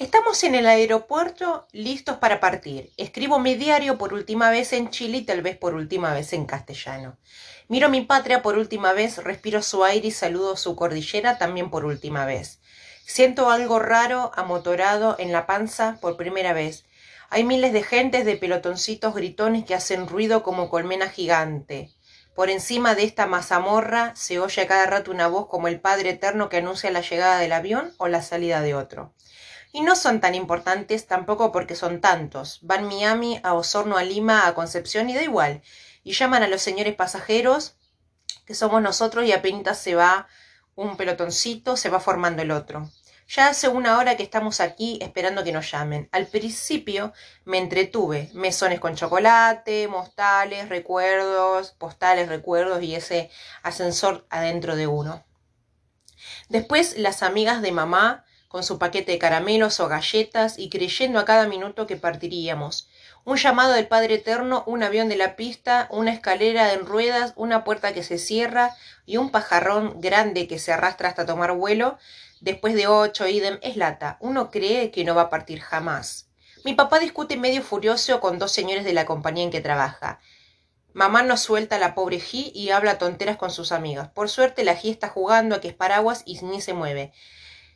Estamos en el aeropuerto listos para partir. Escribo mi diario por última vez en Chile y tal vez por última vez en castellano. Miro mi patria por última vez, respiro su aire y saludo su cordillera también por última vez. Siento algo raro, amotorado en la panza por primera vez. Hay miles de gentes de pelotoncitos gritones que hacen ruido como colmena gigante. Por encima de esta mazamorra se oye a cada rato una voz como el Padre Eterno que anuncia la llegada del avión o la salida de otro. Y no son tan importantes tampoco porque son tantos. Van Miami, a Osorno, a Lima, a Concepción y da igual. Y llaman a los señores pasajeros, que somos nosotros, y apenas se va un pelotoncito, se va formando el otro. Ya hace una hora que estamos aquí esperando que nos llamen. Al principio me entretuve. Mesones con chocolate, mostales, recuerdos, postales, recuerdos y ese ascensor adentro de uno. Después las amigas de mamá con su paquete de caramelos o galletas y creyendo a cada minuto que partiríamos. Un llamado del Padre Eterno, un avión de la pista, una escalera en ruedas, una puerta que se cierra y un pajarrón grande que se arrastra hasta tomar vuelo. Después de ocho, idem, es lata. Uno cree que no va a partir jamás. Mi papá discute medio furioso con dos señores de la compañía en que trabaja. Mamá no suelta a la pobre G y habla tonteras con sus amigas. Por suerte la G está jugando a que es paraguas y ni se mueve.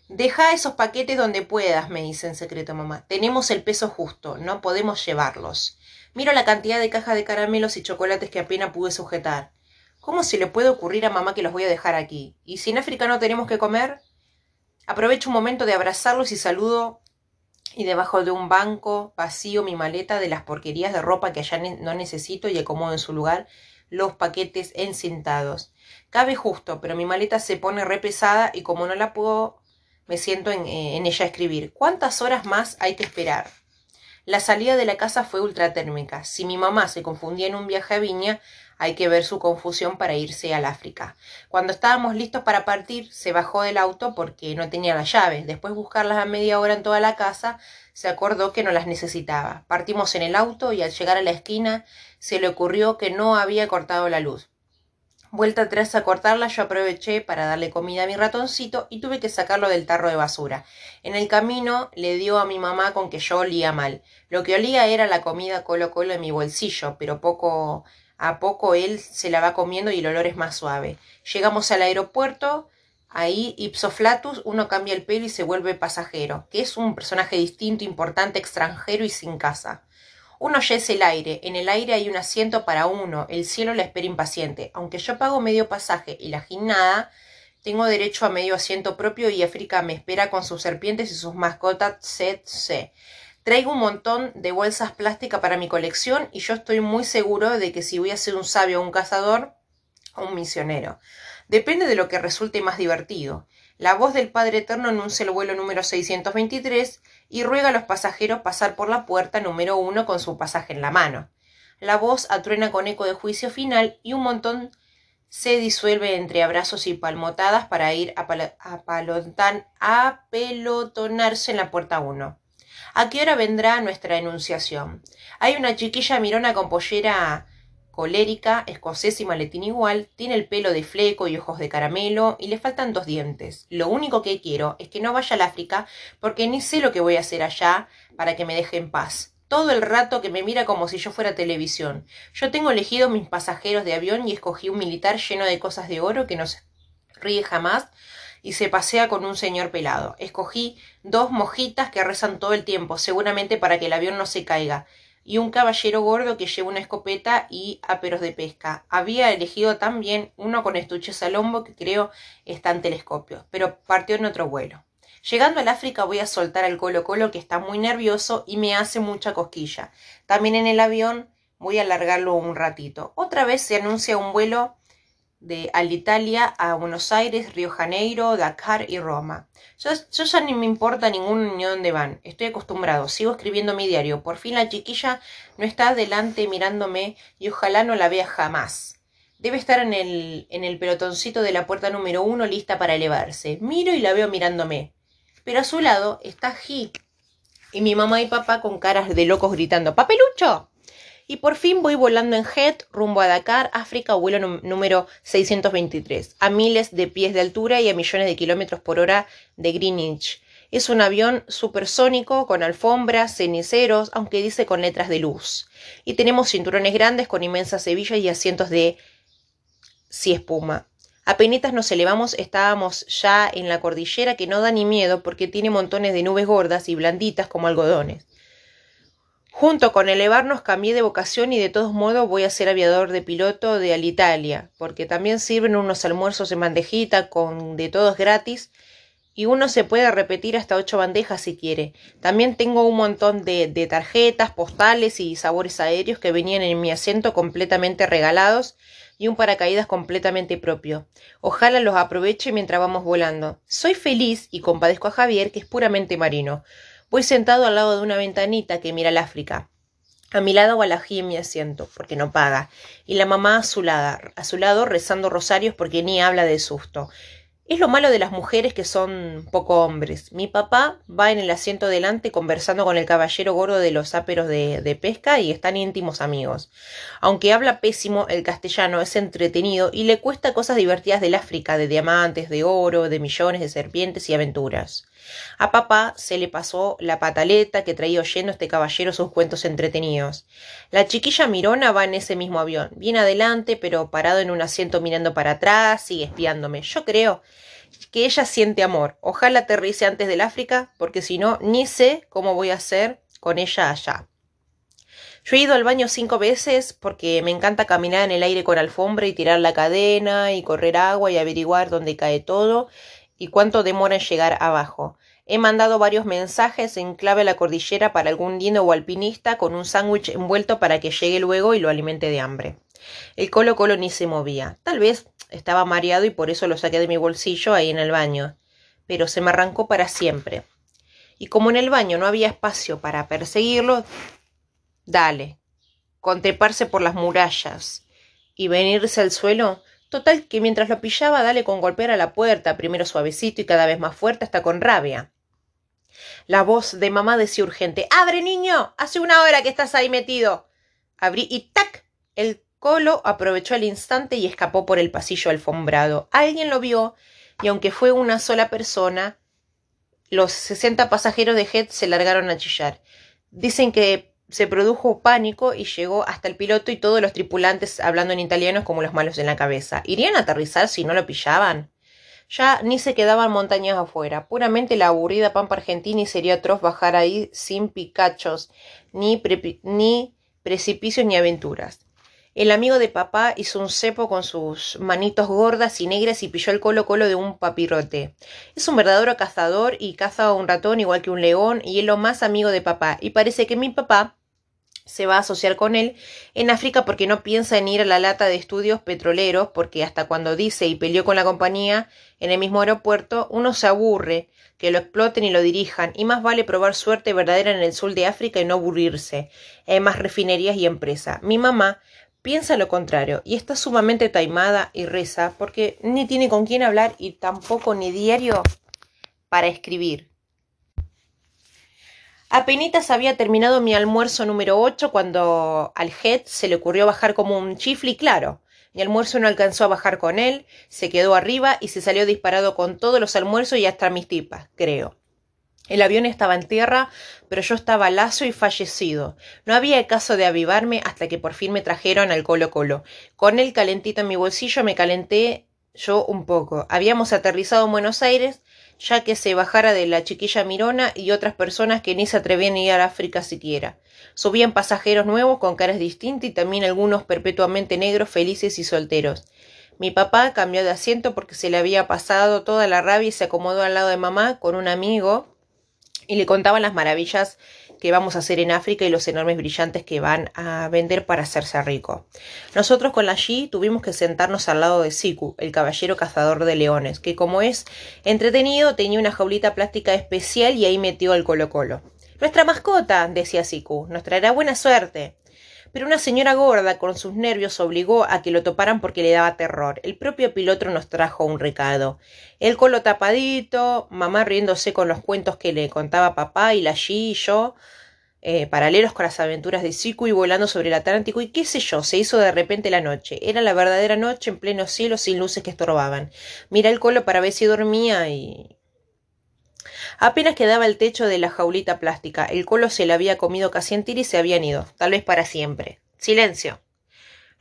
Deja esos paquetes donde puedas, me dice en secreto mamá. Tenemos el peso justo, no podemos llevarlos. Miro la cantidad de cajas de caramelos y chocolates que apenas pude sujetar. ¿Cómo se le puede ocurrir a mamá que los voy a dejar aquí? ¿Y si en África no tenemos que comer? Aprovecho un momento de abrazarlos y saludo y debajo de un banco vacío mi maleta de las porquerías de ropa que allá no necesito y acomodo en su lugar los paquetes encintados. Cabe justo, pero mi maleta se pone re pesada y como no la puedo me siento eh, en, ella a escribir. ¿Cuántas horas más hay que esperar? La salida de la casa fue ultratérmica. Si mi mamá se confundía en un viaje a Viña, hay que ver su confusión para irse al África. Cuando estábamos listos para partir, se bajó del auto porque no tenía las llaves. Después de buscarlas a media hora en toda la casa, se acordó que no las necesitaba. Partimos en el auto y al llegar a la esquina se le ocurrió que no había cortado la luz. Vuelta atrás a cortarla, yo aproveché para darle comida a mi ratoncito y tuve que sacarlo del tarro de basura. En el camino le dio a mi mamá con que yo olía mal. Lo que olía era la comida colo colo en mi bolsillo, pero poco a poco él se la va comiendo y el olor es más suave. Llegamos al aeropuerto, ahí ipso flatus uno cambia el pelo y se vuelve pasajero, que es un personaje distinto, importante, extranjero y sin casa. Uno es el aire, en el aire hay un asiento para uno, el cielo la espera impaciente. Aunque yo pago medio pasaje y la ginnada, tengo derecho a medio asiento propio y África me espera con sus serpientes y sus mascotas, etc. Traigo un montón de bolsas plásticas para mi colección y yo estoy muy seguro de que si voy a ser un sabio o un cazador o un misionero. Depende de lo que resulte más divertido. La voz del Padre Eterno anuncia el vuelo número 623 y ruega a los pasajeros pasar por la puerta número uno con su pasaje en la mano. La voz atruena con eco de juicio final y un montón se disuelve entre abrazos y palmotadas para ir a, a pelotonarse en la puerta uno. ¿A qué hora vendrá nuestra enunciación? Hay una chiquilla mirona con pollera colérica, escocesa y maletín igual, tiene el pelo de fleco y ojos de caramelo y le faltan dos dientes. Lo único que quiero es que no vaya al África porque ni sé lo que voy a hacer allá para que me deje en paz. Todo el rato que me mira como si yo fuera televisión. Yo tengo elegido mis pasajeros de avión y escogí un militar lleno de cosas de oro que no se ríe jamás y se pasea con un señor pelado. Escogí dos mojitas que rezan todo el tiempo, seguramente para que el avión no se caiga y un caballero gordo que lleva una escopeta y aperos de pesca. Había elegido también uno con estuches al que creo está en telescopio, pero partió en otro vuelo. Llegando al África voy a soltar al Colo Colo que está muy nervioso y me hace mucha cosquilla. También en el avión voy a alargarlo un ratito. Otra vez se anuncia un vuelo de Alitalia a Buenos Aires, Río Janeiro, Dakar y Roma. Yo, ya ni me importa ningún ni dónde van. Estoy acostumbrado. Sigo escribiendo mi diario. Por fin la chiquilla no está adelante mirándome y ojalá no la vea jamás. Debe estar en el, en el pelotoncito de la puerta número uno lista para elevarse. Miro y la veo mirándome. Pero a su lado está G. Y mi mamá y papá con caras de locos gritando ¡Papelucho! Y por fin voy volando en jet rumbo a Dakar, África, vuelo número 623, a miles de pies de altura y a millones de kilómetros por hora de Greenwich. Es un avión supersónico con alfombras, ceniceros, aunque dice con letras de luz. Y tenemos cinturones grandes con inmensas hebillas y asientos de si espuma. Apenitas nos elevamos, estábamos ya en la cordillera que no da ni miedo porque tiene montones de nubes gordas y blanditas como algodones. Junto con elevarnos cambié de vocación y de todos modos voy a ser aviador de piloto de Alitalia, porque también sirven unos almuerzos en bandejita con de todos gratis y uno se puede repetir hasta ocho bandejas si quiere. También tengo un montón de, de, tarjetas, postales y sabores aéreos que venían en mi asiento completamente regalados y un paracaídas completamente propio. Ojalá los aproveche mientras vamos volando. Soy feliz y compadezco a Javier, que es puramente marino. Voy sentado al lado de una ventanita que mira al África. A mi lado Balají en mi asiento, porque no paga, y la mamá a su, lado, a su lado rezando rosarios porque ni habla de susto. Es lo malo de las mujeres que son poco hombres. Mi papá va en el asiento delante conversando con el caballero gordo de los áperos de, de, pesca y están íntimos amigos. Aunque habla pésimo, el castellano es entretenido y le cuesta cosas divertidas del África, de diamantes, de oro, de millones de serpientes y aventuras. A papá se le pasó la pataleta que traía oyendo este caballero sus cuentos entretenidos. La chiquilla Mirona va en ese mismo avión, bien adelante, pero parado en un asiento mirando para atrás, sigue espiándome. Yo creo que ella siente amor. Ojalá aterrice antes del África, porque si no, ni sé cómo voy a hacer con ella allá. Yo he ido al baño cinco veces porque me encanta caminar en el aire con alfombra y tirar la cadena y correr agua y averiguar dónde cae todo y cuánto demora en llegar abajo. He mandado varios mensajes en clave a la cordillera para algún lindo o alpinista con un sándwich envuelto para que llegue luego y lo alimente de hambre. El colo colo ni se movía. Tal vez estaba mareado y por eso lo saqué de mi bolsillo ahí en el baño. Pero se me arrancó para siempre. Y como en el baño no había espacio para perseguirlo, dale, contreparse por las murallas y venirse al suelo, Total que mientras lo pillaba, dale con golpear a la puerta, primero suavecito y cada vez más fuerte hasta con rabia. La voz de mamá decía urgente ¡Abre, niño! Hace una hora que estás ahí metido. Abrí y ¡tac! El colo aprovechó el instante y escapó por el pasillo alfombrado. Alguien lo vio y aunque fue una sola persona, los sesenta pasajeros de Head se largaron a chillar. Dicen que se produjo pánico y llegó hasta el piloto y todos los tripulantes hablando en italiano como los malos en la cabeza. ¿Irían a aterrizar si no lo pillaban? Ya ni se quedaban montañas afuera. Puramente la aburrida pampa argentina y sería atroz bajar ahí sin picachos, ni, ni precipicios ni aventuras. El amigo de papá hizo un cepo con sus manitos gordas y negras y pilló el colo colo de un papirote. Es un verdadero cazador y caza a un ratón igual que un león y es lo más amigo de papá. Y parece que mi papá se va a asociar con él en África porque no piensa en ir a la lata de estudios petroleros porque hasta cuando dice y peleó con la compañía en el mismo aeropuerto uno se aburre que lo exploten y lo dirijan y más vale probar suerte verdadera en el sur de África y no aburrirse. Hay más refinerías y empresas. Mi mamá piensa lo contrario y está sumamente taimada y reza porque ni tiene con quién hablar y tampoco ni diario para escribir. Apenitas había terminado mi almuerzo número 8 cuando al Head se le ocurrió bajar como un chifle y claro, mi almuerzo no alcanzó a bajar con él, se quedó arriba y se salió disparado con todos los almuerzos y hasta mis tipas, creo. El avión estaba en tierra, pero yo estaba lazo y fallecido. No había caso de avivarme hasta que por fin me trajeron al Colo Colo. Con él calentito en mi bolsillo me calenté yo un poco. Habíamos aterrizado en Buenos Aires, ya que se bajara de la chiquilla Mirona y otras personas que ni se atrevían a ir a África siquiera. Subían pasajeros nuevos con caras distintas y también algunos perpetuamente negros, felices y solteros. Mi papá cambió de asiento porque se le había pasado toda la rabia y se acomodó al lado de mamá con un amigo y le contaban las maravillas que vamos a hacer en África y los enormes brillantes que van a vender para hacerse rico. Nosotros con la G tuvimos que sentarnos al lado de Siku, el caballero cazador de leones, que como es entretenido tenía una jaulita plástica especial y ahí metió al colo colo. Nuestra mascota, decía Siku, nos traerá buena suerte pero una señora gorda con sus nervios obligó a que lo toparan porque le daba terror. El propio piloto nos trajo un recado. El colo tapadito, mamá riéndose con los cuentos que le contaba papá y la G y yo, eh, paralelos con las aventuras de Siku y volando sobre el Atlántico y qué sé yo, se hizo de repente la noche. Era la verdadera noche en pleno cielo sin luces que estorbaban. Mira el colo para ver si dormía y Apenas quedaba el techo de la jaulita plástica. El colo se la había comido casi entera y se habían ido, tal vez para siempre. Silencio.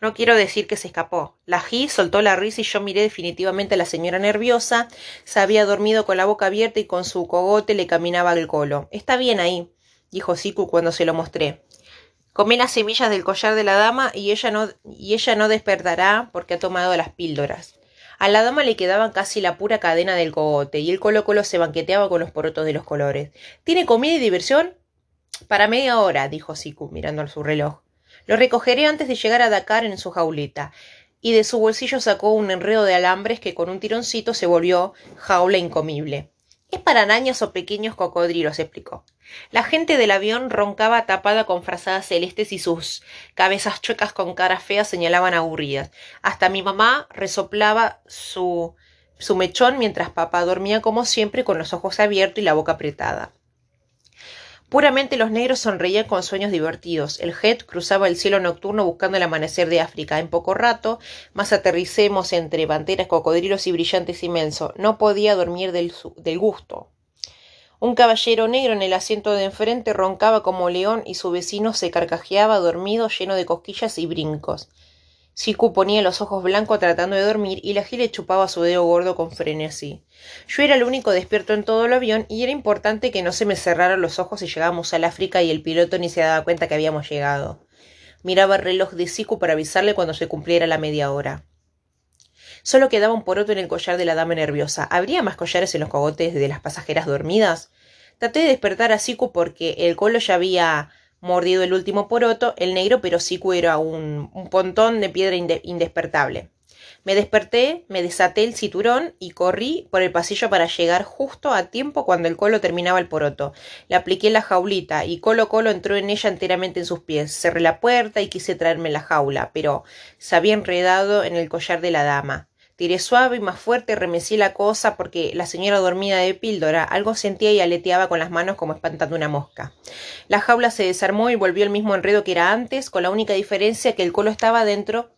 No quiero decir que se escapó. La G soltó la risa y yo miré definitivamente a la señora nerviosa. Se había dormido con la boca abierta y con su cogote le caminaba el colo. Está bien ahí, dijo Siku cuando se lo mostré. Comí las semillas del collar de la dama y ella no, y ella no despertará porque ha tomado las píldoras. A la dama le quedaban casi la pura cadena del cogote y el colo colo se banqueteaba con los porotos de los colores. ¿Tiene comida y diversión? Para media hora, dijo Siku, mirando a su reloj. Lo recogeré antes de llegar a Dakar en su jauleta. Y de su bolsillo sacó un enredo de alambres que con un tironcito se volvió jaula incomible. Es para arañas o pequeños cocodrilos, explicó. La gente del avión roncaba tapada con frazadas celestes y sus cabezas chuecas con caras feas señalaban aburridas. Hasta mi mamá resoplaba su, su mechón mientras papá dormía como siempre con los ojos abiertos y la boca apretada. Puramente los negros sonreían con sueños divertidos. El jet cruzaba el cielo nocturno buscando el amanecer de África. En poco rato, más aterricemos entre panteras, cocodrilos y brillantes inmensos. No podía dormir del, del gusto. Un caballero negro en el asiento de enfrente roncaba como león y su vecino se carcajeaba dormido lleno de cosquillas y brincos. Siku ponía los ojos blancos tratando de dormir y la gile chupaba su dedo gordo con frenesí. Yo era el único despierto en todo el avión y era importante que no se me cerraran los ojos si llegábamos al África y el piloto ni se daba cuenta que habíamos llegado. Miraba el reloj de Siku para avisarle cuando se cumpliera la media hora. Solo quedaba un poroto en el collar de la dama nerviosa. ¿Habría más collares en los cogotes de las pasajeras dormidas? Traté de despertar a Siku porque el colo ya había mordido el último poroto, el negro pero sí era un, un pontón de piedra indespertable. Me desperté, me desaté el cinturón y corrí por el pasillo para llegar justo a tiempo cuando el colo terminaba el poroto. Le apliqué la jaulita y Colo Colo entró en ella enteramente en sus pies. Cerré la puerta y quise traerme la jaula, pero se había enredado en el collar de la dama. Suave y más fuerte, remecí la cosa porque la señora dormida de píldora algo sentía y aleteaba con las manos como espantando una mosca. La jaula se desarmó y volvió el mismo enredo que era antes, con la única diferencia que el colo estaba dentro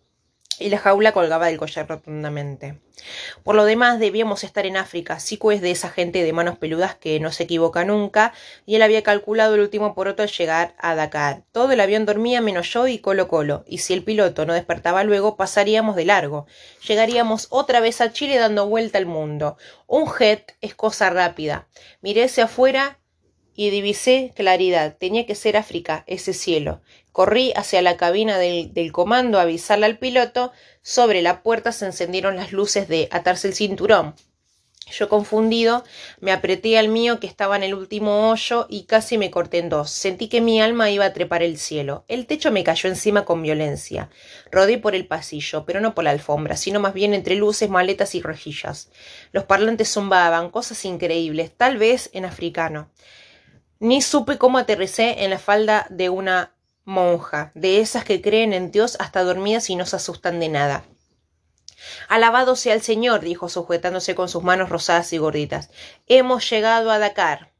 y la jaula colgaba del collar rotundamente. Por lo demás, debíamos estar en África. Siku es de esa gente de manos peludas que no se equivoca nunca, y él había calculado el último poroto al llegar a Dakar. Todo el avión dormía menos yo y Colo Colo, y si el piloto no despertaba luego, pasaríamos de largo. Llegaríamos otra vez a Chile dando vuelta al mundo. Un jet es cosa rápida. Miré hacia afuera y divisé claridad. Tenía que ser África, ese cielo. Corrí hacia la cabina del, comando a avisarle al piloto. Sobre la puerta se encendieron las luces de atarse el cinturón. Yo confundido me apreté al mío que estaba en el último hoyo y casi me corté en dos. Sentí que mi alma iba a trepar el cielo. El techo me cayó encima con violencia. Rodé por el pasillo, pero no por la alfombra, sino más bien entre luces, maletas y rejillas. Los parlantes zumbaban, cosas increíbles, tal vez en africano. Ni supe cómo aterricé en la falda de una monja, de esas que creen en Dios hasta dormidas y no se asustan de nada. Alabado sea el Señor, dijo sujetándose con sus manos rosadas y gorditas. Hemos llegado a Dakar.